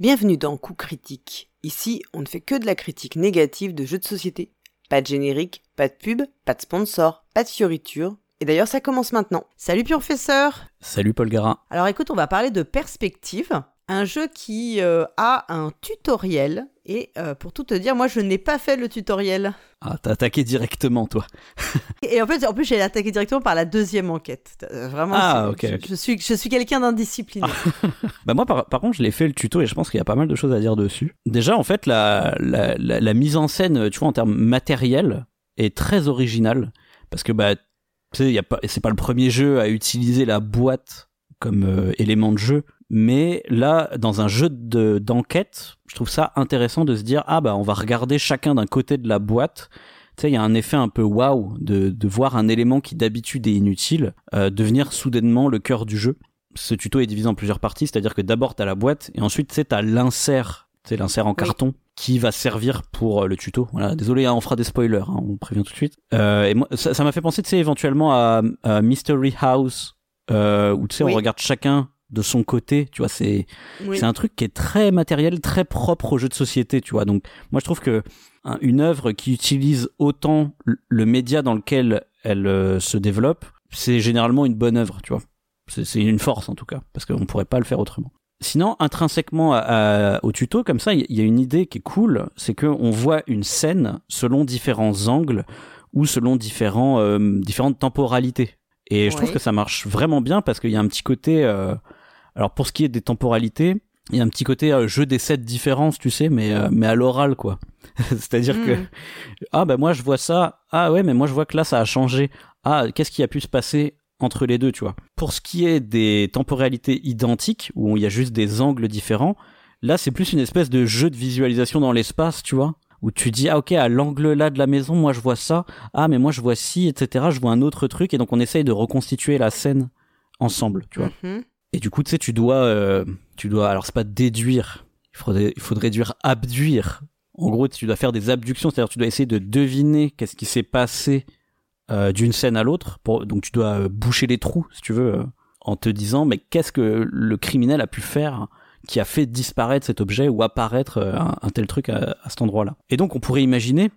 Bienvenue dans Coup Critique. Ici, on ne fait que de la critique négative de jeux de société. Pas de générique, pas de pub, pas de sponsor, pas de fioriture. Et d'ailleurs, ça commence maintenant. Salut professeur Salut Paul Gara. Alors écoute, on va parler de perspective, un jeu qui euh, a un tutoriel. Et euh, pour tout te dire, moi je n'ai pas fait le tutoriel. Ah, t'as attaqué directement, toi. Et en fait, en plus, j'ai attaqué directement par la deuxième enquête. Euh, Vraiment, Ah, c'est- ok, je, ok. je suis, je suis quelqu'un d'indiscipliné. Bah moi, par, par contre, je l'ai fait le tuto et je pense qu'il y a pas mal de choses à dire dessus. Déjà, en fait, la, la, la, la mise en scène, tu vois, en termes matériels, est très originale. Parce que, bah, tu sais, il y a pas, c'est pas le premier jeu à utiliser la boîte comme euh, élément de jeu. Mais là, dans un jeu de- d'enquête, je trouve ça intéressant de se dire, ah bah, on va regarder chacun d'un côté de la boîte. Tu sais, il y a un effet un peu waouh de, de voir un élément qui d'habitude est inutile euh, devenir soudainement le cœur du jeu. Ce tuto est divisé en plusieurs parties, c'est-à-dire que d'abord t'as la boîte et ensuite tu t'as l'insert, tu sais l'insert en carton qui va servir pour euh, le tuto. Voilà, désolé, hein, on fera des spoilers, hein, on prévient tout de suite. Euh, et moi, ça ça m'a fait penser, tu sais, éventuellement à, à Mystery House, euh, où tu sais Oui. on regarde chacun de son côté, tu vois, c'est Oui. c'est un truc qui est très matériel, très propre au jeu de société, tu vois. Donc, moi, je trouve que un- une œuvre qui utilise autant le- média dans lequel elle euh, se développe, c'est généralement une bonne œuvre, tu vois. C'est une force, en tout cas, parce qu'on pourrait pas le faire autrement. Sinon, intrinsèquement à- à- au tuto, comme ça, il y a une idée qui est cool, c'est qu'on voit une scène selon différents angles ou selon différents, euh, différentes temporalités. Et je trouve que ça marche vraiment bien parce qu'il y a un petit côté... euh, alors pour ce qui est des temporalités, il y a un petit côté euh, jeu des sept différences, tu sais, mais euh, mais à l'oral quoi. C'est-à-dire que Mm. ah ben moi je vois ça, ah ouais mais moi je vois que là ça a changé. Ah qu'est-ce qui a pu se passer entre les deux, tu vois. Pour ce qui est des temporalités identiques où il y a juste des angles différents, là c'est plus une espèce de jeu de visualisation dans l'espace, tu vois. Où tu dis, ah ok, à l'angle là de la maison, moi je vois ça, ah mais moi je vois ci, etc. Je vois un autre truc, et donc on essaye de reconstituer la scène ensemble, tu vois. Mhm. Et du coup, tu sais, tu dois, euh, tu dois, alors c'est pas déduire, il faudrait, il faudrait dire abduire. En gros, tu dois faire des abductions, c'est-à-dire tu dois essayer de deviner qu'est-ce qui s'est passé euh, d'une scène à l'autre. Donc tu dois euh, boucher les trous, si tu veux, euh, en te disant, mais qu'est-ce que le criminel a pu faire qui a fait disparaître cet objet ou apparaître euh, un, un tel truc à, à cet endroit-là. Et donc on pourrait imaginer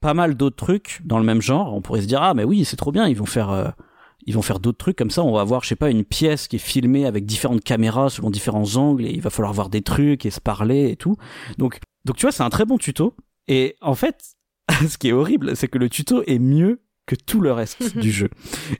pas mal d'autres trucs dans le même genre. On pourrait se dire, ah mais oui, c'est trop bien, ils vont faire... ils vont faire d'autres trucs comme ça. On va avoir, je sais pas, une pièce qui est filmée avec différentes caméras selon différents angles et il va falloir voir des trucs et se parler et tout. Donc, donc tu vois, c'est un très bon tuto. Et en fait, ce qui est horrible, c'est que le tuto est mieux que tout le reste du jeu.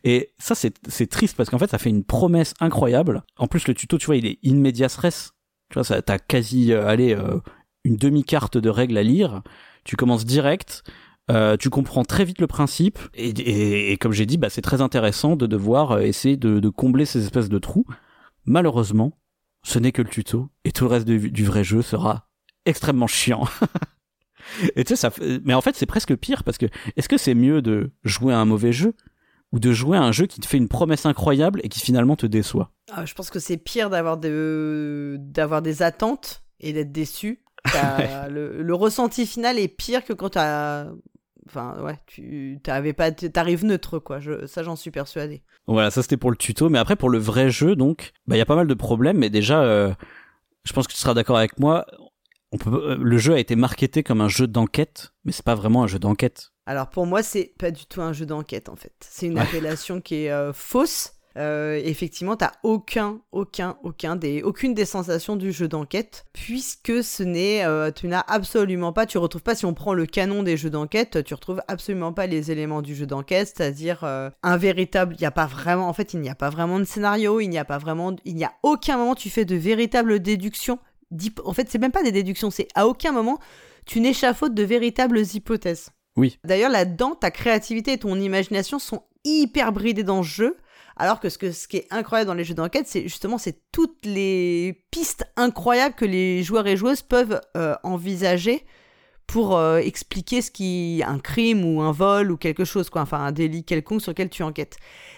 Et ça, c'est, c'est triste parce qu'en fait, ça fait une promesse incroyable. En plus, le tuto, tu vois, il est in medias res. Tu vois, t'as quasi, euh, allez, euh, une demi-carte de règles à lire. Tu commences direct. Euh, tu comprends très vite le principe et, et- et comme j'ai dit, bah, c'est très intéressant de devoir euh, essayer de, de combler ces espèces de trous. Malheureusement, ce n'est que le tuto et tout le reste du, du vrai jeu sera extrêmement chiant. et tu sais, ça, mais en fait, c'est presque pire parce que est-ce que c'est mieux de jouer à un mauvais jeu ou de jouer à un jeu qui te fait une promesse incroyable et qui finalement te déçoit? Ah, je pense que c'est pire d'avoir de... d'avoir des attentes et d'être déçu. Le, le ressenti final est pire que quand t'as. Enfin, ouais, tu t'avais pas, t'arrives neutre, quoi. Je, ça, j'en suis persuadé. Voilà, ça c'était pour le tuto, mais après pour le vrai jeu, donc, bah il y a pas mal de problèmes, mais déjà, euh, je pense que tu seras d'accord avec moi. On peut, euh, le jeu a été marketé comme un jeu d'enquête, mais c'est pas vraiment un jeu d'enquête. Alors pour moi, c'est pas du tout un jeu d'enquête en fait. C'est une appellation qui est euh, fausse. Euh, effectivement, t'as aucun, aucun, aucun des, aucune des sensations du jeu d'enquête, puisque ce n'est, euh, tu n'as absolument pas, tu retrouves pas. Si on prend le canon des jeux d'enquête, tu retrouves absolument pas les éléments du jeu d'enquête, c'est-à-dire euh, un véritable. Il n'y a pas vraiment, en fait, il n'y a pas vraiment de scénario, il n'y a pas vraiment, il n'y a aucun moment tu fais de véritables déductions. En fait, c'est même pas des déductions, c'est à aucun moment tu n'échafaudes de véritables hypothèses. Oui. D'ailleurs, là-dedans, ta créativité et ton imagination sont hyper bridées dans ce jeu. Alors que ce, que ce qui est incroyable dans les jeux d'enquête, c'est justement c'est toutes les pistes incroyables que les joueurs et joueuses peuvent euh, envisager pour euh, expliquer ce qui un crime ou un vol ou quelque chose quoi, enfin un délit quelconque sur lequel tu enquêtes.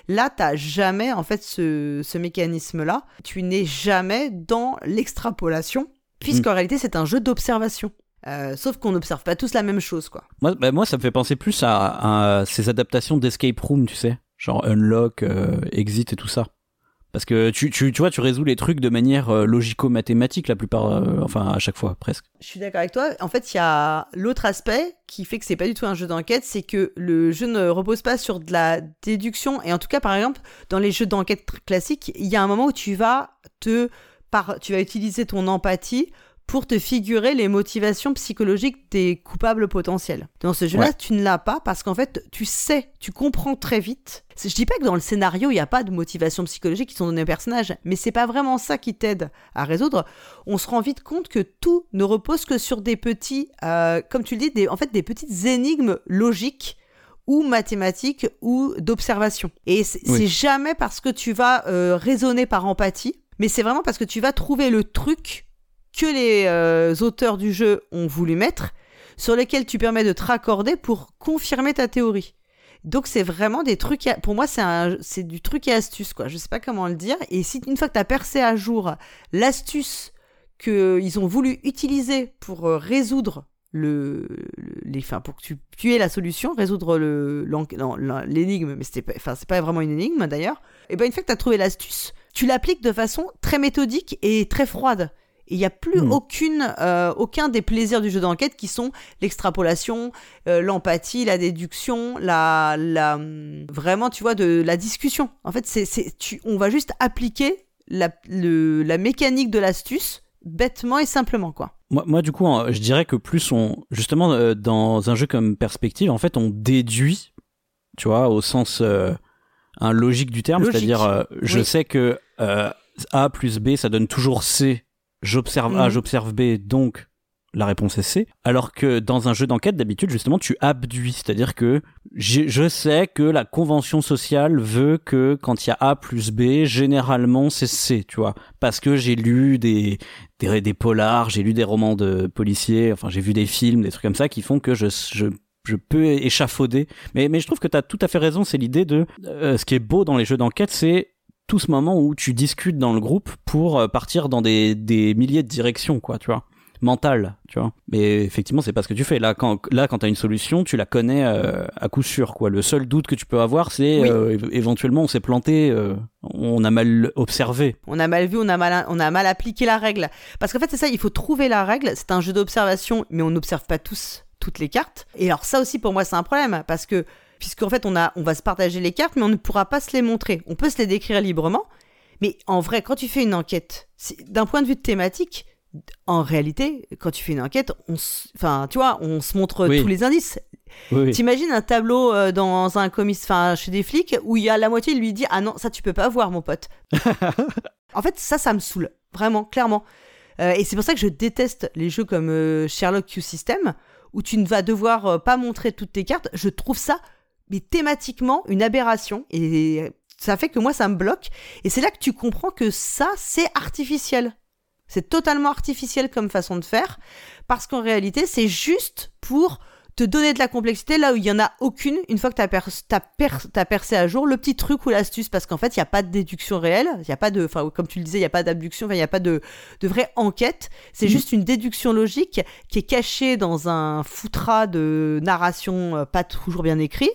Là, t'as jamais en fait ce, ce mécanisme-là. Tu n'es jamais dans l'extrapolation, puisqu'en réalité c'est un jeu d'observation. Euh, sauf qu'on n'observe pas tous la même chose, quoi. Moi, bah, moi, ça me fait penser plus à, à ces adaptations d'escape room, tu sais, genre Unlock, euh, Exit et tout ça. Parce que tu, tu, tu vois, tu résous les trucs de manière euh, logico-mathématique la plupart, euh, enfin à chaque fois presque. Je suis d'accord avec toi. En fait, il y a l'autre aspect qui fait que c'est pas du tout un jeu d'enquête, c'est que le jeu ne repose pas sur de la déduction. Et en tout cas, par exemple, dans les jeux d'enquête classiques, il y a un moment où tu vas te, par, tu vas utiliser ton empathie pour te figurer les motivations psychologiques des coupables potentiels. Dans ce jeu-là, Ouais. tu ne l'as pas parce qu'en fait, tu sais, tu comprends très vite. Je dis pas que dans le scénario, il n'y a pas de motivation psychologique qui sont données au personnage, mais c'est pas vraiment ça qui t'aide à résoudre. On se rend vite compte que tout ne repose que sur des petits, euh, comme tu le dis, des, en fait, des petites énigmes logiques ou mathématiques ou d'observation. Et c'est Oui. c'est jamais parce que tu vas euh, raisonner par empathie, mais c'est vraiment parce que tu vas trouver le truc que les euh, auteurs du jeu ont voulu mettre, sur lesquels tu permets de te raccorder pour confirmer ta théorie. Donc c'est vraiment des trucs, pour moi c'est du truc et astuce quoi, je sais pas comment le dire. Et si une fois que tu as percé à jour l'astuce qu'ils ont voulu utiliser pour euh, résoudre le, le- les, enfin, pour que tu, tu aies la solution, résoudre l'énigme, mais c'était pas, c'est pas vraiment une énigme d'ailleurs, et ben une fois que tu as trouvé l'astuce, tu l'appliques de façon très méthodique et très froide. Et il n'y a plus Hmm. aucune, euh, aucun des plaisirs du jeu d'enquête qui sont l'extrapolation, euh, l'empathie, la déduction, la, la, vraiment, tu vois, de la discussion. En fait, c'est, c'est, tu, on va juste appliquer la, le, la mécanique de l'astuce bêtement et simplement, quoi. Moi, moi, du coup, je dirais que plus on, justement, euh, dans un jeu comme Perspective, en fait, on déduit, tu vois, au sens un logique du terme, Logique. c'est-à-dire, je Oui. sais que A plus B, ça donne toujours C. J'observe A, Mhm. j'observe B, donc la réponse est C. Alors que dans un jeu d'enquête, d'habitude, justement, tu abduis, c'est-à-dire que je sais que la convention sociale veut que quand il y a A plus B, généralement c'est C, tu vois, parce que j'ai lu des des, des polars, j'ai lu des romans de policiers, enfin j'ai vu des films, des trucs comme ça qui font que je, je, je peux échafauder. Mais, mais je trouve que tu as tout à fait raison, c'est l'idée de... euh, ce qui est beau dans les jeux d'enquête, c'est tout ce moment où tu discutes dans le groupe pour euh, partir dans des, des milliers de directions, quoi, tu vois mentale, tu vois. Mais effectivement, c'est pas ce que tu fais. Là, quand là, quand t'as une solution, tu la connais euh, à coup sûr, quoi. Le seul doute que tu peux avoir, c'est Oui. euh, éventuellement on s'est planté, euh, on a mal observé. On a mal vu, on a mal, on a mal appliqué la règle. Parce qu'en fait, c'est ça, il faut trouver la règle. C'est un jeu d'observation, mais on n'observe pas tous toutes les cartes. Et alors ça aussi, pour moi, c'est un problème. Parce que, puisqu'en fait, on, a, on va se partager les cartes, mais on ne pourra pas se les montrer. On peut se les décrire librement. Mais en vrai, quand tu fais une enquête, d'un point de vue de thématique, en réalité, quand tu fais une enquête, on se, enfin, tu vois, on se montre Oui. tous les indices. Oui, oui. T'imagines un tableau euh, dans un chez des flics, où il y a la moitié, il lui dit ah non ça tu peux pas voir mon pote. en fait ça ça me saoule vraiment clairement. Euh, et c'est pour ça que je déteste les jeux comme euh, Sherlock Q System où tu ne vas devoir pas montrer toutes tes cartes. Je trouve ça mais thématiquement une aberration et ça fait que moi ça me bloque. Et c'est là que tu comprends que ça c'est artificiel. C'est totalement artificiel comme façon de faire parce qu'en réalité c'est juste pour te donner de la complexité là où il y en a aucune une fois que tu as, percé à jour le petit truc ou l'astuce parce qu'en fait il n'y a pas de déduction réelle il y a pas de enfin comme tu le disais il n'y a pas d'abduction il n'y a pas de, de vraie enquête c'est Mhm. juste une déduction logique qui est cachée dans un foutras de narration euh, pas toujours bien écrit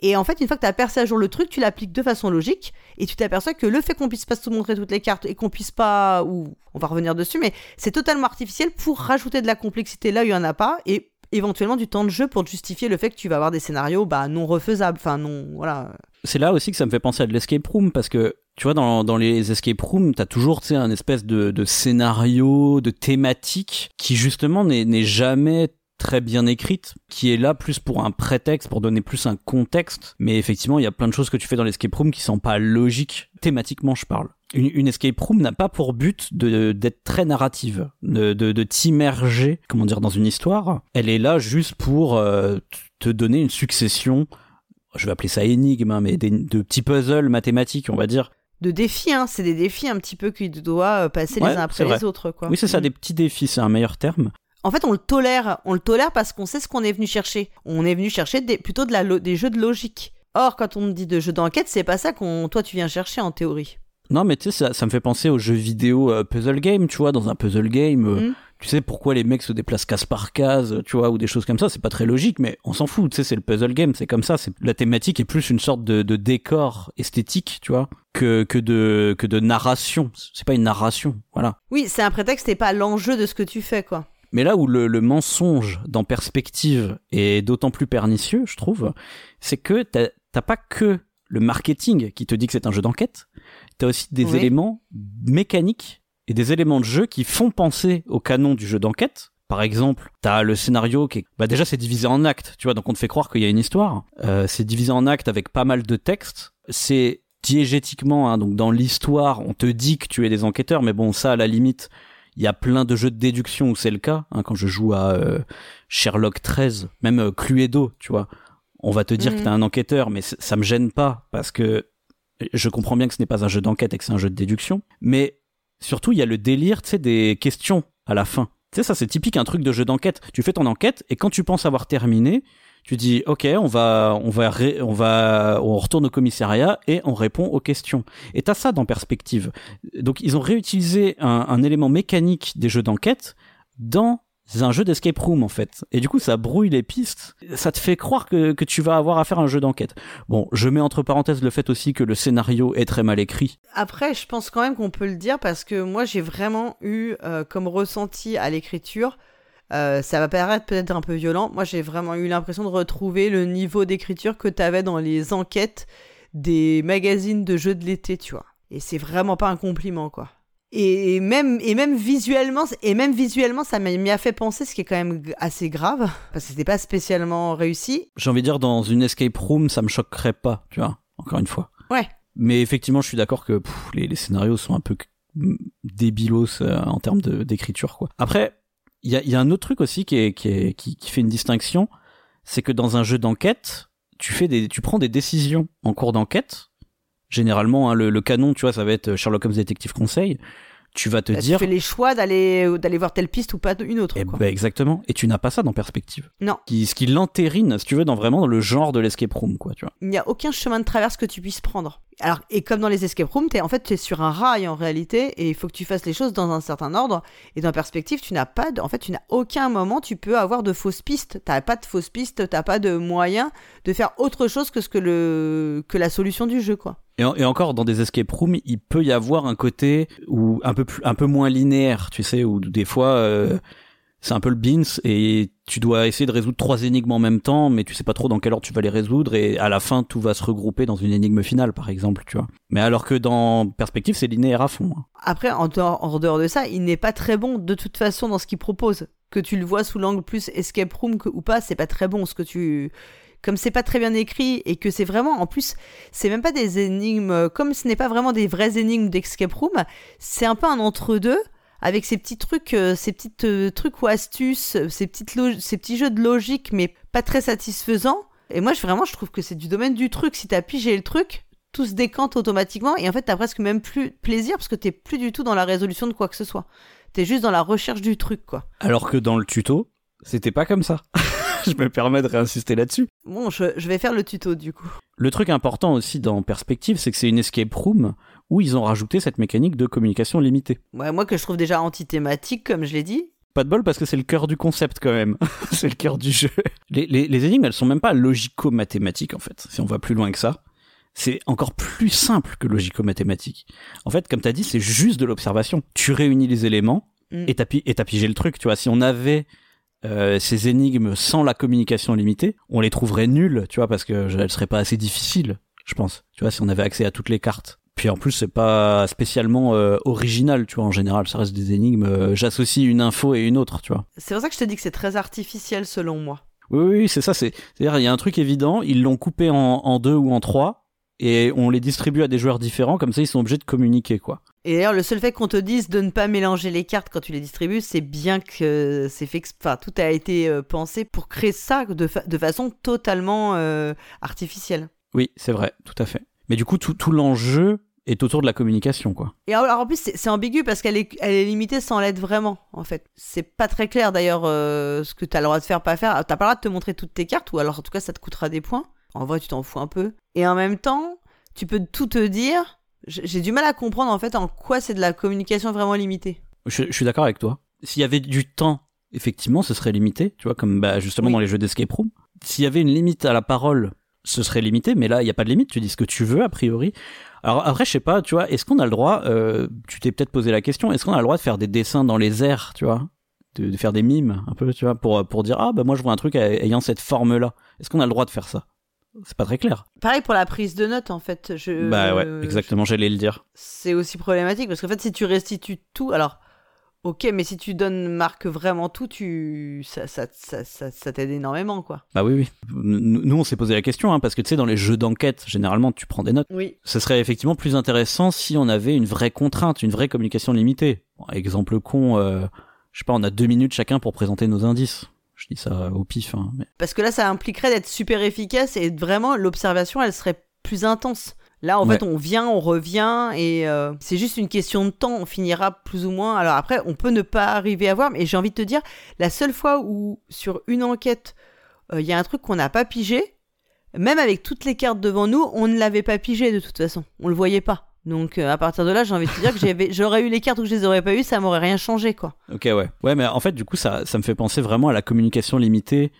et en fait, une fois que tu as percé à jour le truc, tu l'appliques de façon logique et tu t'aperçois que le fait qu'on puisse pas se montrer toutes les cartes et qu'on puisse pas, ou on va revenir dessus, mais c'est totalement artificiel pour rajouter de la complexité là où il y en a pas et éventuellement du temps de jeu pour justifier le fait que tu vas avoir des scénarios bah, non refaisables, enfin non, voilà. C'est là aussi que ça me fait penser à de l'escape room parce que tu vois dans, dans les escape rooms t'as toujours tu sais un espèce de, de scénario, de thématique qui justement n'est jamais très bien écrite, qui est là plus pour un prétexte, pour donner plus un contexte. Mais effectivement, il y a plein de choses que tu fais dans l'escape room qui sont pas logiques. Thématiquement, je parle. Une, une escape room n'a pas pour but de d'être très narrative, de, de, de t'immerger, comment dire, dans une histoire. Elle est là juste pour euh, te donner une succession. Je vais appeler ça énigme, hein, mais des, de petits puzzles mathématiques, on va dire. De défis, hein, c'est des défis un petit peu que tu dois euh, passer Ouais, les uns après les autres, quoi. Oui, c'est ça, Mm. des petits défis, c'est un meilleur terme. En fait, on le tolère. On le tolère parce qu'on sait ce qu'on est venu chercher. On est venu chercher des, plutôt de la des jeux de logique. Or, quand on dit de jeux d'enquête, c'est pas ça qu'on, toi, tu viens chercher en théorie. Non, mais tu sais, ça, ça me fait penser aux jeux vidéo euh, puzzle game, tu vois, dans un puzzle game, euh, Mm. tu sais pourquoi les mecs se déplacent case par case, tu vois, ou des choses comme ça, c'est pas très logique, mais on s'en fout, tu sais, c'est le puzzle game, c'est comme ça, c'est la thématique est plus une sorte de, de décor esthétique, tu vois, que que de que de narration. C'est pas une narration, voilà. Oui, c'est un prétexte et pas l'enjeu de ce que tu fais, quoi. Mais là où le, le mensonge dans perspective est d'autant plus pernicieux, je trouve, c'est que t'as t'as pas que le marketing qui te dit que c'est un jeu d'enquête, t'as aussi des Oui. éléments mécaniques et des éléments de jeu qui font penser au canon du jeu d'enquête. Par exemple, t'as le scénario qui est, bah déjà c'est divisé en actes, tu vois, donc on te fait croire qu'il y a une histoire. Euh, c'est divisé en actes avec pas mal de textes. C'est diégétiquement, hein, donc dans l'histoire, on te dit que tu es des enquêteurs, mais bon, ça à la limite, il y a plein de jeux de déduction où c'est le cas. hein, quand je joue à euh, Sherlock 13, même euh, Cluedo, tu vois, on va te dire Mhm. que t'es un enquêteur, mais ça me gêne pas parce que je comprends bien que ce n'est pas un jeu d'enquête et que c'est un jeu de déduction. Mais surtout, il y a le délire, tu sais, des questions à la fin. Tu sais, ça c'est typique un truc de jeu d'enquête. Tu fais ton enquête et quand tu penses avoir terminé, tu dis ok, on va, on va, on va, on retourne au commissariat et on répond aux questions. Et t'as ça dans perspective. Donc ils ont réutilisé un, élément mécanique des jeux d'enquête dans un jeu d'escape room en fait. Et du coup ça brouille les pistes. Ça te fait croire que, que tu vas avoir à faire un jeu d'enquête. Bon, je mets entre parenthèses le fait aussi que le scénario est très mal écrit. Après, je pense quand même qu'on peut le dire parce que moi, j'ai vraiment eu euh, comme ressenti à l'écriture. Euh, ça va paraître peut-être un peu violent. Moi, j'ai vraiment eu l'impression de retrouver le niveau d'écriture que tu avais dans les enquêtes des magazines de jeux de l'été, tu vois. Et c'est vraiment pas un compliment, quoi. Et même, et même visuellement, et même visuellement, ça m'a m'y a fait penser, ce qui est quand même assez grave, parce que c'était pas spécialement réussi. J'ai envie de dire dans une escape room, ça me choquerait pas, tu vois. Encore une fois. Ouais. Mais effectivement, je suis d'accord que pff, les, les scénarios sont un peu débilos euh, en termes d'écriture, quoi. Après, il y a, y a un autre truc aussi qui, est, qui, est, qui fait une distinction, c'est que dans un jeu d'enquête, tu fais des, tu prends des décisions en cours d'enquête. Généralement, hein, le, le canon, tu vois, ça va être Sherlock Holmes détective conseil. Tu vas te Bah, dire, Tu fais les choix d'aller d'aller voir telle piste ou pas une autre. eh quoi. ben, exactement. Et tu n'as pas ça dans perspective. Non. Qui, ce qui l'entérine, si tu veux, dans vraiment dans le genre de l'escape room, quoi, tu vois. il n'y a aucun chemin de traverse que tu puisses prendre. Alors, et comme dans les escape rooms, en fait, tu es sur un rail en réalité, et il faut que tu fasses les choses dans un certain ordre. Et dans perspective, tu n'as pas, de- en fait, tu n'as aucun moment, tu peux avoir de fausses pistes. T'as pas de fausses pistes, t'as pas de moyen de faire autre chose que ce que le, que la solution du jeu, quoi. Et, en- et encore, dans des escape rooms, il peut y avoir un côté où un peu plus, un peu moins linéaire, tu sais, où des fois euh, c'est un peu le beans et tu dois essayer de résoudre trois énigmes en même temps, mais tu sais pas trop dans quel ordre tu vas les résoudre et à la fin tout va se regrouper dans une énigme finale, par exemple, tu vois. Mais alors que dans perspective, c'est linéaire à fond. hein. Après, en dehors, en dehors de ça, il n'est pas très bon de toute façon dans ce qu'il propose. Que tu le vois sous l'angle plus escape room que, ou pas, c'est pas très bon ce que tu. Comme c'est pas très bien écrit et que c'est vraiment, en plus, c'est même pas des énigmes, euh, comme ce n'est pas vraiment des vraies énigmes d'escape room, c'est un peu un entre-deux avec ces petits trucs, euh, ces petits euh, trucs ou astuces, euh, petites ces petits jeux de logique, mais pas très satisfaisants. Et moi, je, vraiment, je trouve que c'est du domaine du truc. Si t'as pigé le truc, tout se décante automatiquement et en fait, t'as presque même plus plaisir parce que t'es plus du tout dans la résolution de quoi que ce soit. T'es juste dans la recherche du truc, quoi. Alors que dans le tuto, c'était pas comme ça. Je me permets de réinsister là-dessus. Bon, je, je vais faire le tuto du coup. Le truc important aussi dans perspective, c'est que c'est une escape room où ils ont rajouté cette mécanique de communication limitée. Ouais, moi que je trouve déjà antithématique, comme je l'ai dit. Pas de bol parce que c'est le cœur du concept quand même. c'est le cœur du jeu. Les, les, les énigmes, elles sont même pas logico-mathématiques en fait, si on va plus loin que ça. C'est encore plus simple que logico-mathématique. En fait, comme t'as dit, c'est juste de l'observation. Tu réunis les éléments Mm. et t'as pigé le truc. Tu vois, si on avait euh, ces énigmes sans la communication limitée, on les trouverait nulles, tu vois, parce que elles seraient pas assez difficiles, je pense. Tu vois, si on avait accès à toutes les cartes. Puis en plus, c'est pas spécialement euh, original, tu vois, en général, ça reste des énigmes. euh, J'associe une info et une autre, tu vois. C'est pour ça que je te dis que c'est très artificiel selon moi. Oui, oui, oui, c'est ça. C'est, c'est-à-dire, il y a un truc évident. Ils l'ont coupé en, en deux ou en trois, et on les distribue à des joueurs différents. Comme ça, ils sont obligés de communiquer, quoi. Et d'ailleurs, le seul fait qu'on te dise de ne pas mélanger les cartes quand tu les distribues, c'est bien que c'est fait. Enfin, tout a été euh, pensé pour créer ça de, fa- de façon totalement euh, artificielle. Oui, c'est vrai, tout à fait. Mais du coup, tout, tout l'enjeu est autour de la communication, quoi. Et alors, en plus, c'est ambigu parce qu'elle est, elle est limitée sans l'aide vraiment, en fait. C'est pas très clair d'ailleurs euh, ce que t'as le droit de faire, pas faire. T'as pas le droit de te montrer toutes tes cartes, ou alors en tout cas, ça te coûtera des points. En vrai, tu t'en fous un peu. Et en même temps, tu peux tout te dire. J'ai du mal à comprendre en fait en quoi c'est de la communication vraiment limitée. Je, je suis d'accord avec toi. s'il y avait du temps, effectivement, ce serait limité, tu vois, comme bah, justement Oui. dans les jeux d'escape room. S'il y avait une limite à la parole, ce serait limité, mais là, il n'y a pas de limite, tu dis ce que tu veux, a priori. Alors après, je sais pas, tu vois, est-ce qu'on a le droit, euh, tu t'es peut-être posé la question, est-ce qu'on a le droit de faire des dessins dans les airs, tu vois? De, de faire des mimes, un peu, tu vois, pour, pour dire, ah, bah moi je vois un truc ayant cette forme-là. Est-ce qu'on a le droit de faire ça? C'est pas très clair. Pareil pour la prise de notes, en fait. Je, bah ouais, exactement, j'allais le dire. C'est aussi problématique parce qu'en fait, si tu restitues tout, alors, ok, mais si tu donnes marque vraiment tout, tu ça, ça, ça, ça, ça t'aide énormément, quoi. Bah oui, oui. Nous, nous, on s'est posé la question, hein, parce que tu sais, dans les jeux d'enquête, généralement, tu prends des notes. Oui. Ce serait effectivement plus intéressant si on avait une vraie contrainte, une vraie communication limitée. Bon, exemple con, euh, je sais pas, on a deux minutes chacun pour présenter nos indices. Je dis ça au pif, hein, mais... Parce que là, ça impliquerait d'être super efficace et vraiment, l'observation, elle serait plus intense. Là, en Ouais. fait, on vient, on revient, et euh, c'est juste une question de temps. On finira plus ou moins. Alors après, on peut ne pas arriver à voir, mais j'ai envie de te dire, la seule fois où, sur une enquête, euh, il y a un truc qu'on n'a pas pigé, même avec toutes les cartes devant nous, on ne l'avait pas pigé de toute façon. On le voyait pas. Donc euh, à partir de là, j'ai envie de te dire que j'aurais eu les cartes ou que je les aurais pas eues, ça m'aurait rien changé, quoi. Ok, ouais. Ouais, mais en fait, du coup, ça, ça me fait penser vraiment à la communication limitée,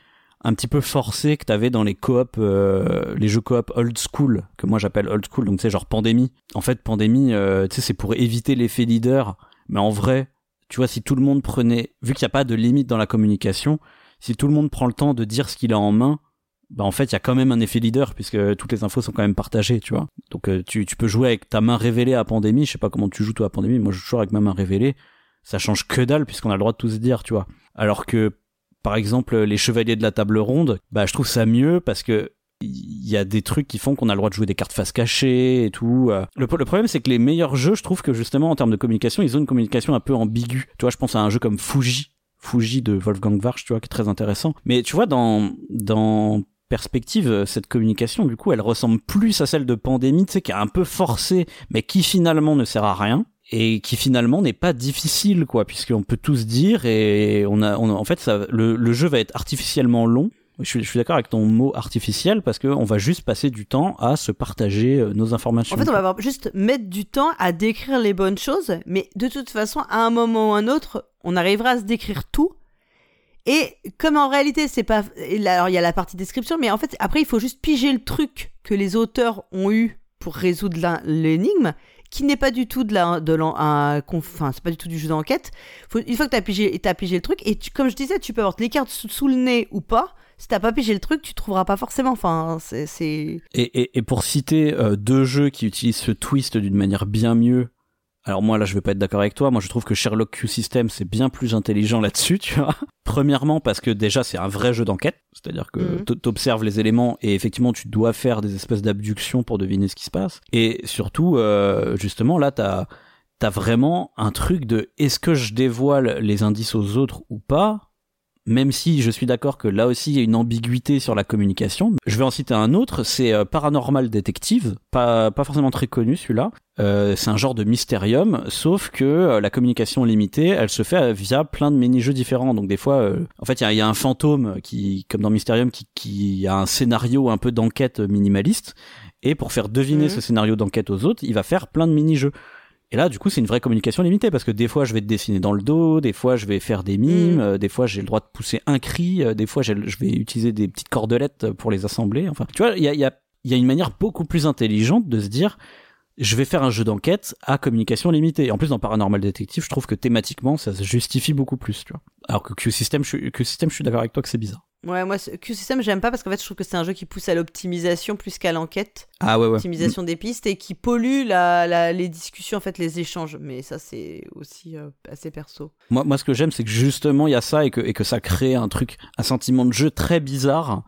un petit peu forcée que t'avais dans les coop, euh, les jeux coop old school, que moi j'appelle old school, donc sais, genre pandémie. En fait, pandémie, euh, tu sais, c'est pour éviter l'effet leader, mais en vrai, tu vois, si tout le monde prenait, vu qu'il n'y a pas de limite dans la communication, si tout le monde prend le temps de dire ce qu'il a en main, bah en fait, il y a quand même un effet leader, puisque toutes les infos sont quand même partagées, tu vois. Donc euh, tu, tu peux jouer avec ta main révélée à pandémie, je sais pas comment tu joues toi à pandémie, moi je joue avec ma main révélée, ça change que dalle puisqu'on a le droit de tout se dire, tu vois. Alors que, par exemple, les chevaliers de la table ronde, bah, je trouve ça mieux parce que il y a des trucs qui font qu'on a le droit de jouer des cartes face cachée et tout. euh. Le, le problème, c'est que les meilleurs jeux, je trouve que justement, en termes de communication, ils ont une communication un peu ambiguë. Tu vois, je pense à un jeu comme Fuji. Fuji de Wolfgang Warsch, tu vois, qui est très intéressant. Mais tu vois, dans, dans perspective, euh, cette communication, du coup, elle ressemble plus à celle de Pandémie, tu sais, qui est un peu forcée, mais qui finalement ne sert à rien et qui finalement n'est pas difficile quoi puisqu'on peut tous dire et on a, on en fait ça, le, le jeu va être artificiellement long je suis, je suis d'accord avec ton mot artificiel parce qu'on va juste passer du temps à se partager euh, nos informations. En fait, on va juste mettre du temps à décrire les bonnes choses, mais de toute façon, à un moment ou un autre, on arrivera à se décrire tout. Et comme en réalité, c'est pas. Alors, il y a la partie description, mais en fait, après, il faut juste piger le truc que les auteurs ont eu pour résoudre l'énigme, qui n'est pas du tout de la. De Enfin, c'est pas du tout du jeu d'enquête. Une fois que t'as pigé, t'as pigé le truc, et comme je disais, tu peux avoir les cartes sous, le nez ou pas. Si t'as pas pigé le truc, tu trouveras pas forcément. Enfin, c'est- et, et pour citer euh, deux jeux qui utilisent ce twist d'une manière bien mieux, alors moi là je vais pas être d'accord avec toi, moi je trouve que Sherlock Q System c'est bien plus intelligent là-dessus, tu vois. Premièrement parce que déjà c'est un vrai jeu d'enquête, c'est-à-dire que Mhm. t'observes les éléments et effectivement tu dois faire des espèces d'abductions pour deviner ce qui se passe. Et surtout, euh, justement là t'as t'as vraiment un truc de est-ce que je dévoile les indices aux autres ou pas? Même si je suis d'accord que là aussi il y a une ambiguïté sur la communication. Je vais en citer un autre, c'est euh, Paranormal Detective, pas, pas forcément très connu celui-là. Euh, c'est un genre de mystérium, sauf que euh, la communication limitée, elle se fait euh, via plein de mini-jeux différents. Donc des fois, euh, en fait, il y a, il y a un fantôme qui, comme dans Mysterium, qui, qui a un scénario un peu d'enquête minimaliste. Et pour faire deviner Mhm. ce scénario d'enquête aux autres, il va faire plein de mini-jeux. Et là, du coup, c'est une vraie communication limitée parce que des fois, je vais te dessiner dans le dos, des fois, je vais faire des mimes, Mm. euh, des fois, j'ai le droit de pousser un cri, euh, des fois, je vais utiliser des petites cordelettes pour les assembler. Enfin, tu vois, il y a, y, a, y a une manière beaucoup plus intelligente de se dire, je vais faire un jeu d'enquête à communication limitée. En plus, dans Paranormal Detective, je trouve que thématiquement, ça se justifie beaucoup plus, tu vois. Alors que Q-System, je, Q-System, je suis d'accord avec toi que c'est bizarre. Ouais, moi, Q-System, j'aime pas parce qu'en fait, je trouve que c'est un jeu qui pousse à l'optimisation plus qu'à l'enquête. Ah ouais, ouais. Optimisation des pistes et qui pollue la, la- les discussions, en fait, les échanges. Mais ça, c'est aussi euh, assez perso. Moi, moi, ce que j'aime, c'est que justement, il y a ça et que, et que ça crée un truc, un sentiment de jeu très bizarre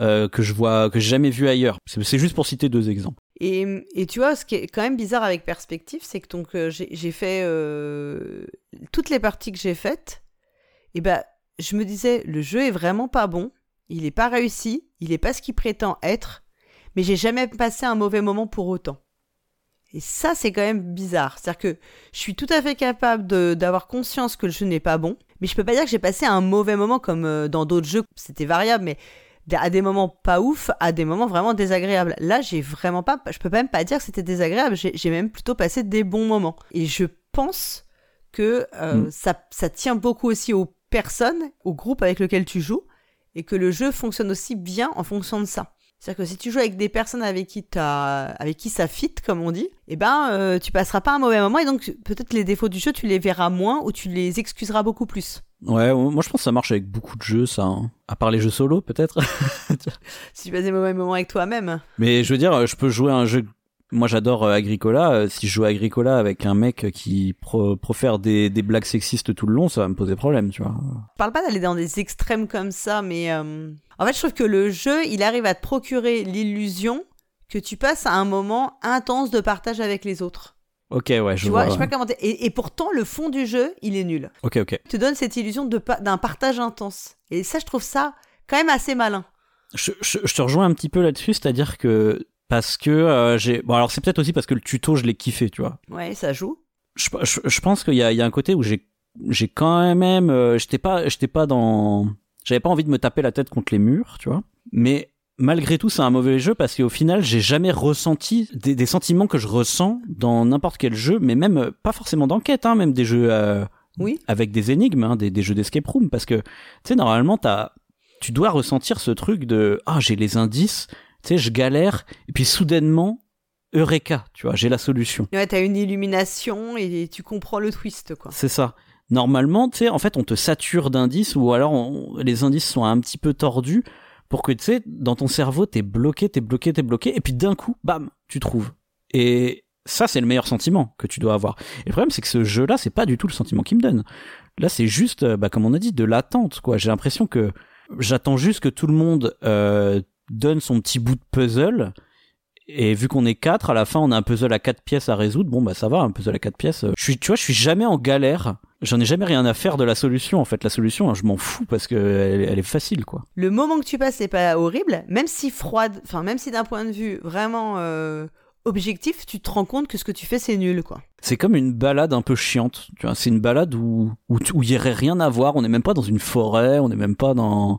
euh, que je vois, que j'ai jamais vu ailleurs. C'est juste pour citer deux exemples. Et, et tu vois, ce qui est quand même bizarre avec Perspective, c'est que donc euh, j'ai j'ai fait euh, toutes les parties que j'ai faites. Et ben, je me disais, le jeu est vraiment pas bon. Il est pas réussi. Il est pas ce qu'il prétend être. Mais j'ai jamais passé un mauvais moment pour autant. Et ça, c'est quand même bizarre. C'est-à-dire que je suis tout à fait capable d'avoir conscience que le jeu n'est pas bon, mais je peux pas dire que j'ai passé un mauvais moment comme euh, dans d'autres jeux. C'était variable, mais à des moments pas ouf, à des moments vraiment désagréables. Là, j'ai vraiment pas, je peux même pas dire que c'était désagréable. J'ai même plutôt passé des bons moments. Et je pense que euh, Mm. ça, ça tient beaucoup aussi aux personnes, au groupe avec lequel tu joues, et que le jeu fonctionne aussi bien en fonction de ça. C'est-à-dire que si tu joues avec des personnes avec qui, t'as- avec qui ça fit, comme on dit, eh ben, euh, tu passeras pas un mauvais moment, et donc peut-être les défauts du jeu, tu les verras moins, ou tu les excuseras beaucoup plus. Ouais, moi je pense que ça marche avec beaucoup de jeux, ça. hein. À part les jeux solo, peut-être. Si tu passes des mauvais moments avec toi-même. Mais je veux dire, je peux jouer à un jeu. Moi, j'adore euh, Agricola. Euh, Si je joue à Agricola avec un mec qui pro- profère des, des blagues sexistes tout le long, ça va me poser problème, tu vois. Je parle pas d'aller dans des extrêmes comme ça, mais euh, en fait, je trouve que le jeu, il arrive à te procurer l'illusion que tu passes à un moment intense de partage avec les autres. Ok, ouais, je tu vois, vois. je sais pas comment. Et, et pourtant, le fond du jeu, il est nul. Ok, ok. Il te donne cette illusion pa- d'un partage intense. Et ça, je trouve ça quand même assez malin. Je, je- je te rejoins un petit peu là-dessus, c'est-à-dire que parce que euh, j'ai. Bon, alors c'est peut-être aussi parce que le tuto, je l'ai kiffé, tu vois. Ouais, ça joue. Je, je, je pense qu'il y a, il y a un côté où j'ai, j'ai quand même. euh, j'étais pas, j'étais pas dans. J'avais pas envie de me taper la tête contre les murs, tu vois. Mais malgré tout, c'est un mauvais jeu parce qu'au final, j'ai jamais ressenti des, des sentiments que je ressens dans n'importe quel jeu, mais même euh, pas forcément d'enquête, hein, même des jeux euh, Oui. avec des énigmes, hein, des, des jeux d'escape room, parce que tu sais, normalement, t'as, tu dois ressentir ce truc de ah, j'ai les indices, tu sais, je galère, et puis soudainement, Eureka, tu vois, j'ai la solution. Ouais, t'as une illumination et tu comprends le twist, quoi. C'est ça. Normalement, tu sais, en fait, on te sature d'indices ou alors on- les indices sont un petit peu tordus pour que, tu sais, dans ton cerveau, t'es bloqué, t'es bloqué, t'es bloqué, et puis d'un coup, bam, tu trouves. Et ça, c'est le meilleur sentiment que tu dois avoir. Et le problème, c'est que ce jeu-là, c'est pas du tout le sentiment qu'il me donne. Là, c'est juste, euh, bah, comme on a dit, de l'attente, quoi. J'ai l'impression que j'attends juste que tout le monde euh, donne son petit bout de puzzle. Et vu qu'on est quatre, à la fin, on a un puzzle à quatre pièces à résoudre. Bon, bah, ça va, un puzzle à quatre pièces. Je suis, tu vois, je suis jamais en galère. J'en ai jamais rien à faire de la solution. En fait, la solution, hein, je m'en fous parce que elle, elle est facile, quoi. Le moment que tu passes, c'est pas horrible, même si froide, enfin, même si d'un point de vue vraiment euh, objectif, tu te rends compte que ce que tu fais, c'est nul, quoi. C'est comme une balade un peu chiante. Tu vois, c'est une balade où où il y aurait rien à voir. On n'est même pas dans une forêt. On n'est même pas dans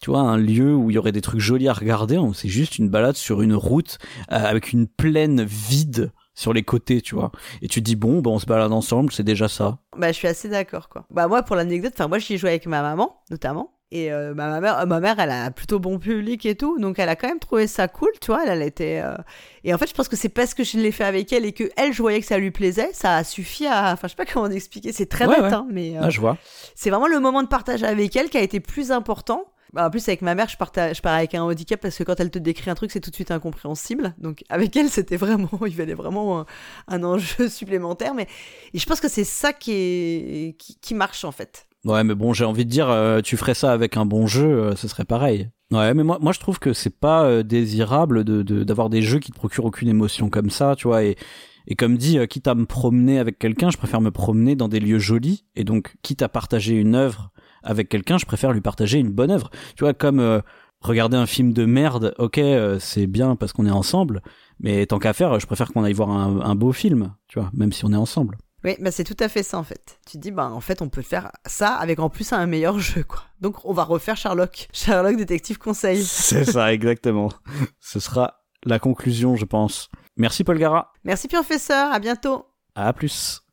tu vois un lieu où il y aurait des trucs jolis à regarder. On- C'est juste une balade sur une route euh, avec une plaine vide sur les côtés, tu vois. Et tu te dis bon, bah, on se balade ensemble, c'est déjà ça. Bah, je suis assez d'accord, quoi. Bah, moi, pour l'anecdote, enfin, moi, j'y ai joué avec ma maman, notamment. Et euh, bah, ma, mère, euh, ma mère, elle a plutôt bon public et tout, donc elle a quand même trouvé ça cool, tu vois. Elle, elle était. euh, Et en fait, je pense que c'est parce que je l'ai fait avec elle et que elle, je voyais que ça lui plaisait, ça a suffi à. Enfin, je sais pas comment expliquer, c'est très Ouais, bête, ouais. hein, mais euh, Ah, je vois. c'est vraiment le moment de partage avec elle qui a été plus important. Bah, en plus, avec ma mère, je, pars avec un handicap parce que quand elle te décrit un truc, c'est tout de suite incompréhensible. Donc, avec elle, c'était vraiment, il fallait vraiment un, enjeu supplémentaire. Mais et je pense que c'est ça qui, qui, marche en fait. Ouais, mais bon, j'ai envie de dire, euh, tu ferais ça avec un bon jeu, euh, ce serait pareil. Ouais, mais moi, moi, je trouve que c'est pas euh, désirable d'avoir des jeux qui te procurent aucune émotion comme ça, tu vois. Et comme dit, quitte à me promener avec quelqu'un, je préfère me promener dans des lieux jolis. Et donc, quitte à partager une œuvre avec quelqu'un, je préfère lui partager une bonne œuvre. Tu vois, comme euh, regarder un film de merde, ok, euh, c'est bien parce qu'on est ensemble, mais tant qu'à faire, je préfère qu'on aille voir un, un beau film, tu vois, même si on est ensemble. Oui, bah c'est tout à fait ça en fait. Tu te dis, bah en fait, on peut faire ça avec en plus un meilleur jeu, quoi. Donc, on va refaire Sherlock. Sherlock Détective Conseil. C'est ça, exactement. Ce sera la conclusion, je pense. Merci Paul Gara. Merci, professeur. À bientôt. À plus.